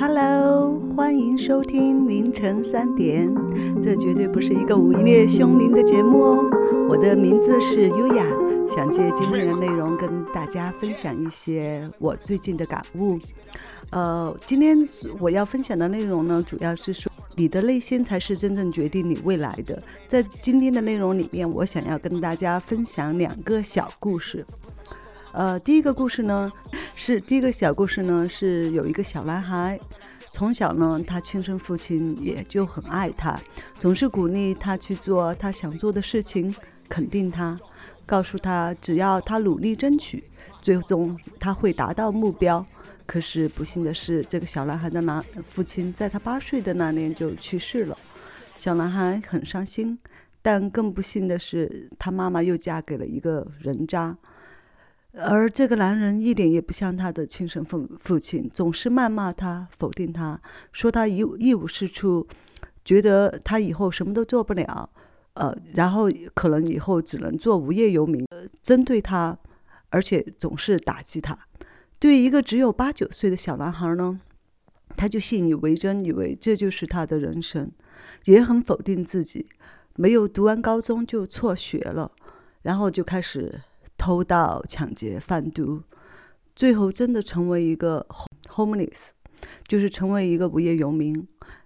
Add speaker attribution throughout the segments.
Speaker 1: Hello，欢迎收听凌晨三点。这绝对不是一个午夜凶铃的节目哦。我的名字是优雅，想借今天的内容跟大家分享一些我最近的感悟。呃，今天我要分享的内容呢，主要是说你的内心才是真正决定你未来的。在今天的内容里面，我想要跟大家分享两个小故事。呃，第一个故事呢，是第一个小故事呢，是有一个小男孩，从小呢，他亲生父亲也就很爱他，总是鼓励他去做他想做的事情，肯定他，告诉他只要他努力争取，最终他会达到目标。可是不幸的是，这个小男孩的男父亲在他八岁的那年就去世了，小男孩很伤心，但更不幸的是，他妈妈又嫁给了一个人渣。而这个男人一点也不像他的亲生父父亲，总是谩骂他、否定他，说他一一无是处，觉得他以后什么都做不了，呃，然后可能以后只能做无业游民，针对他，而且总是打击他。对一个只有八九岁的小男孩呢，他就信以为真，以为这就是他的人生，也很否定自己，没有读完高中就辍学了，然后就开始。偷盗、抢劫、贩毒，最后真的成为一个 homeless，就是成为一个无业游民，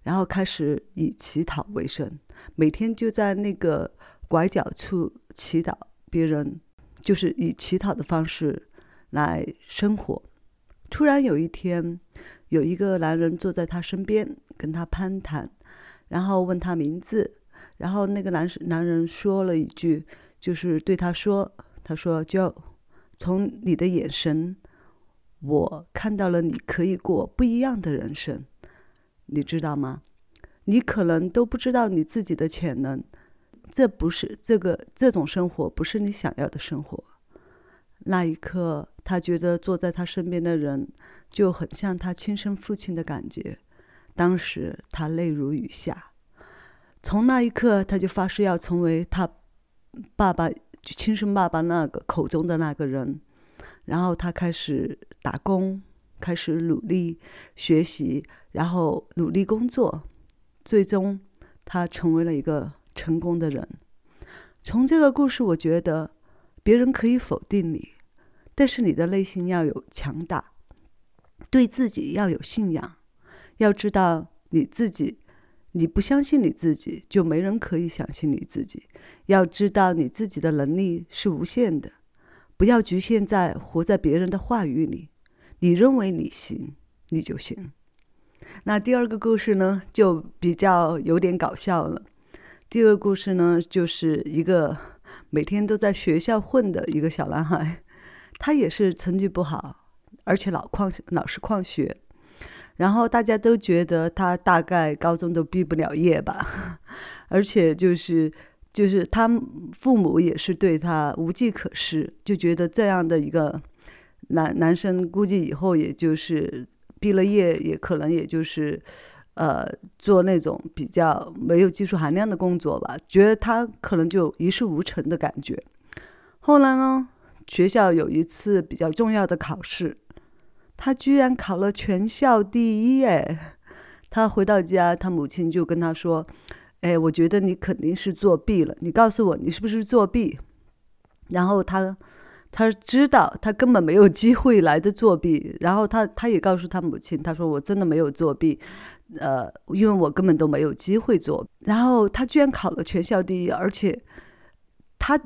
Speaker 1: 然后开始以乞讨为生，每天就在那个拐角处祈祷别人，就是以乞讨的方式来生活。突然有一天，有一个男人坐在他身边，跟他攀谈，然后问他名字，然后那个男男人说了一句，就是对他说。他说：“就从你的眼神，我看到了你可以过不一样的人生，你知道吗？你可能都不知道你自己的潜能，这不是这个这种生活不是你想要的生活。”那一刻，他觉得坐在他身边的人就很像他亲生父亲的感觉，当时他泪如雨下。从那一刻，他就发誓要成为他爸爸。就亲生爸爸那个口中的那个人，然后他开始打工，开始努力学习，然后努力工作，最终他成为了一个成功的人。从这个故事，我觉得别人可以否定你，但是你的内心要有强大，对自己要有信仰，要知道你自己。你不相信你自己，就没人可以相信你自己。要知道你自己的能力是无限的，不要局限在活在别人的话语里。你认为你行，你就行。那第二个故事呢，就比较有点搞笑了。第二个故事呢，就是一个每天都在学校混的一个小男孩，他也是成绩不好，而且老旷老是旷学。然后大家都觉得他大概高中都毕不了业吧，而且就是就是他父母也是对他无计可施，就觉得这样的一个男男生估计以后也就是毕了业也可能也就是呃做那种比较没有技术含量的工作吧，觉得他可能就一事无成的感觉。后来呢，学校有一次比较重要的考试。他居然考了全校第一哎！他回到家，他母亲就跟他说：“哎，我觉得你肯定是作弊了，你告诉我你是不是作弊？”然后他他知道他根本没有机会来的作弊，然后他他也告诉他母亲：“他说我真的没有作弊，呃，因为我根本都没有机会做。”然后他居然考了全校第一，而且他。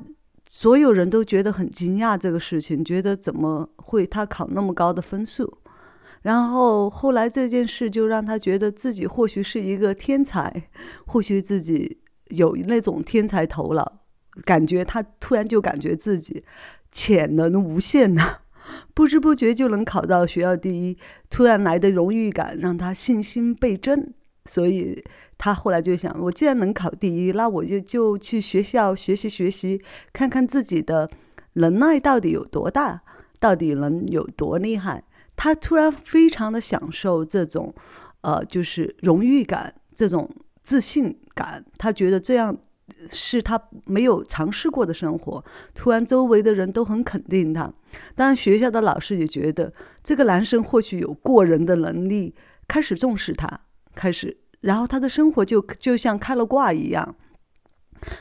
Speaker 1: 所有人都觉得很惊讶这个事情，觉得怎么会他考那么高的分数？然后后来这件事就让他觉得自己或许是一个天才，或许自己有那种天才头脑，感觉他突然就感觉自己潜能无限呐，不知不觉就能考到学校第一，突然来的荣誉感让他信心倍增，所以。他后来就想，我既然能考第一，那我就就去学校学习学习，看看自己的能耐到底有多大，到底能有多厉害。他突然非常的享受这种，呃，就是荣誉感，这种自信感。他觉得这样是他没有尝试过的生活。突然周围的人都很肯定他，当然学校的老师也觉得这个男生或许有过人的能力。开始重视他，开始，然后他的生活就就像开了挂一样。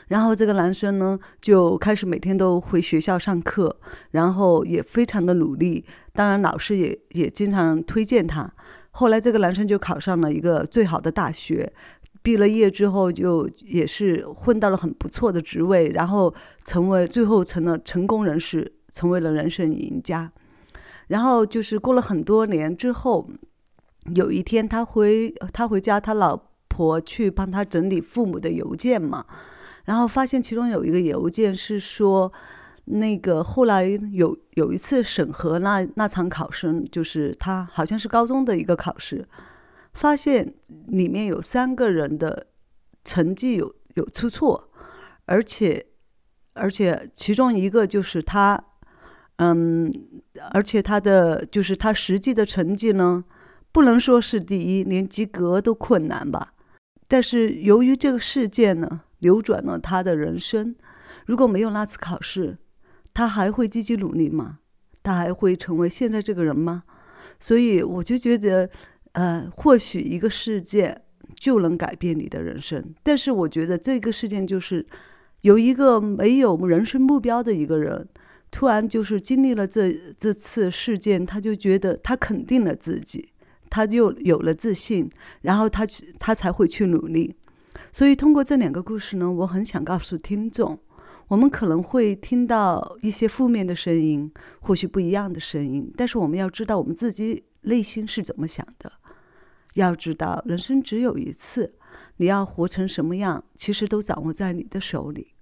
Speaker 1: 然后这个男生呢，就开始每天都回学校上课，然后也非常的努力。当然，老师也也经常推荐他。后来，这个男生就考上了一个最好的大学，毕了业之后就也是混到了很不错的职位，然后成为最后成了成功人士，成为了人生赢家。然后就是过了很多年之后，有一天他回他回家，他老婆去帮他整理父母的邮件嘛。然后发现其中有一个邮件是说，那个后来有有一次审核那那场考试，就是他好像是高中的一个考试，发现里面有三个人的成绩有有出错，而且而且其中一个就是他，嗯，而且他的就是他实际的成绩呢，不能说是第一，连及格都困难吧。但是由于这个事件呢。扭转了他的人生。如果没有那次考试，他还会积极努力吗？他还会成为现在这个人吗？所以我就觉得，呃，或许一个事件就能改变你的人生。但是我觉得这个事件就是有一个没有人生目标的一个人，突然就是经历了这这次事件，他就觉得他肯定了自己，他就有了自信，然后他去他才会去努力。所以，通过这两个故事呢，我很想告诉听众，我们可能会听到一些负面的声音，或许不一样的声音，但是我们要知道我们自己内心是怎么想的。要知道，人生只有一次，你要活成什么样，其实都掌握在你的手里。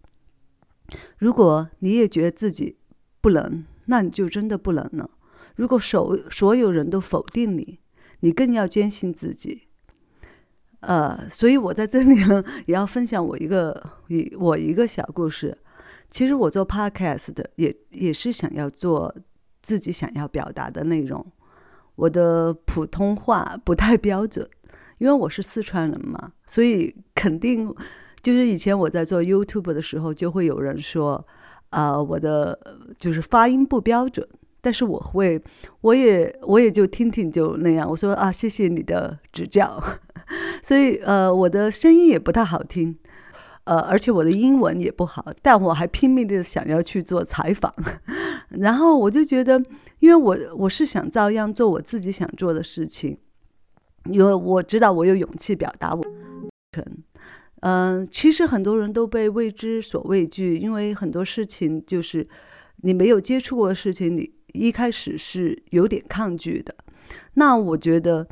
Speaker 1: 如果你也觉得自己不能，那你就真的不能了。如果所所有人都否定你，你更要坚信自己。呃，所以我在这里呢，也要分享我一个一我一个小故事。其实我做 podcast 的，也也是想要做自己想要表达的内容。我的普通话不太标准，因为我是四川人嘛，所以肯定就是以前我在做 YouTube 的时候，就会有人说，啊，我的就是发音不标准。但是我会，我也我也就听听就那样。我说啊，谢谢你的指教。所以呃，我的声音也不太好听，呃，而且我的英文也不好，但我还拼命的想要去做采访。然后我就觉得，因为我我是想照样做我自己想做的事情，因为我知道我有勇气表达我。嗯，其实很多人都被未知所畏惧，因为很多事情就是你没有接触过的事情，你。一开始是有点抗拒的，那我觉得，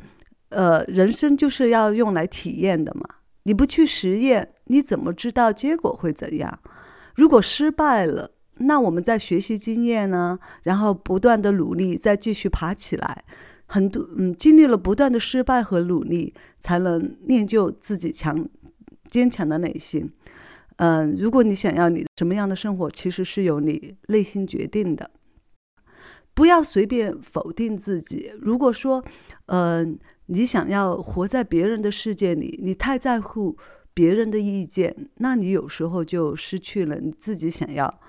Speaker 1: 呃，人生就是要用来体验的嘛。你不去实验，你怎么知道结果会怎样？如果失败了，那我们在学习经验呢，然后不断的努力，再继续爬起来。很多嗯，经历了不断的失败和努力，才能练就自己强坚强的内心。嗯，如果你想要你什么样的生活，其实是由你内心决定的。不要随便否定自己。如果说，呃，你想要活在别人的世界里，你太在乎别人的意见，那你有时候就失去了你自己想要，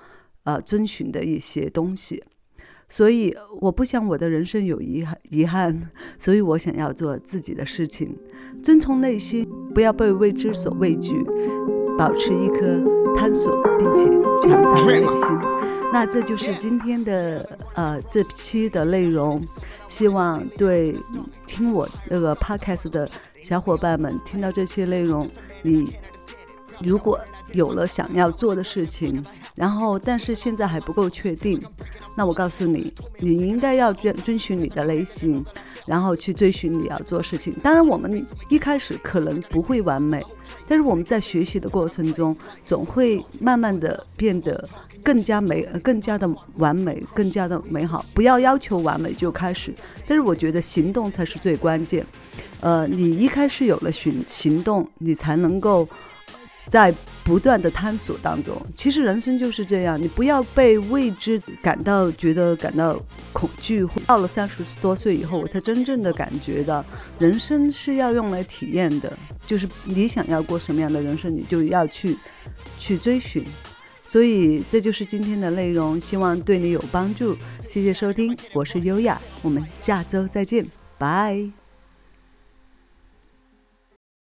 Speaker 1: 呃，遵循的一些东西。所以，我不想我的人生有遗憾，遗憾。所以我想要做自己的事情，遵从内心，不要被未知所畏惧，保持一颗探索并且强大的内心。那这就是今天的呃这期的内容，希望对听我这个 podcast 的小伙伴们听到这期内容，你如果有了想要做的事情，然后但是现在还不够确定，那我告诉你，你应该要遵遵循你的内心，然后去追寻你要做事情。当然，我们一开始可能不会完美，但是我们在学习的过程中，总会慢慢的变得。更加美，更加的完美，更加的美好。不要要求完美就开始，但是我觉得行动才是最关键。呃，你一开始有了行行动，你才能够在不断的探索当中。其实人生就是这样，你不要被未知感到觉得感到恐惧。到了三十多岁以后，我才真正的感觉到，人生是要用来体验的。就是你想要过什么样的人生，你就要去去追寻。所以这就是今天的内容，希望对你有帮助。谢谢收听，我是优雅，我们下周再见，拜。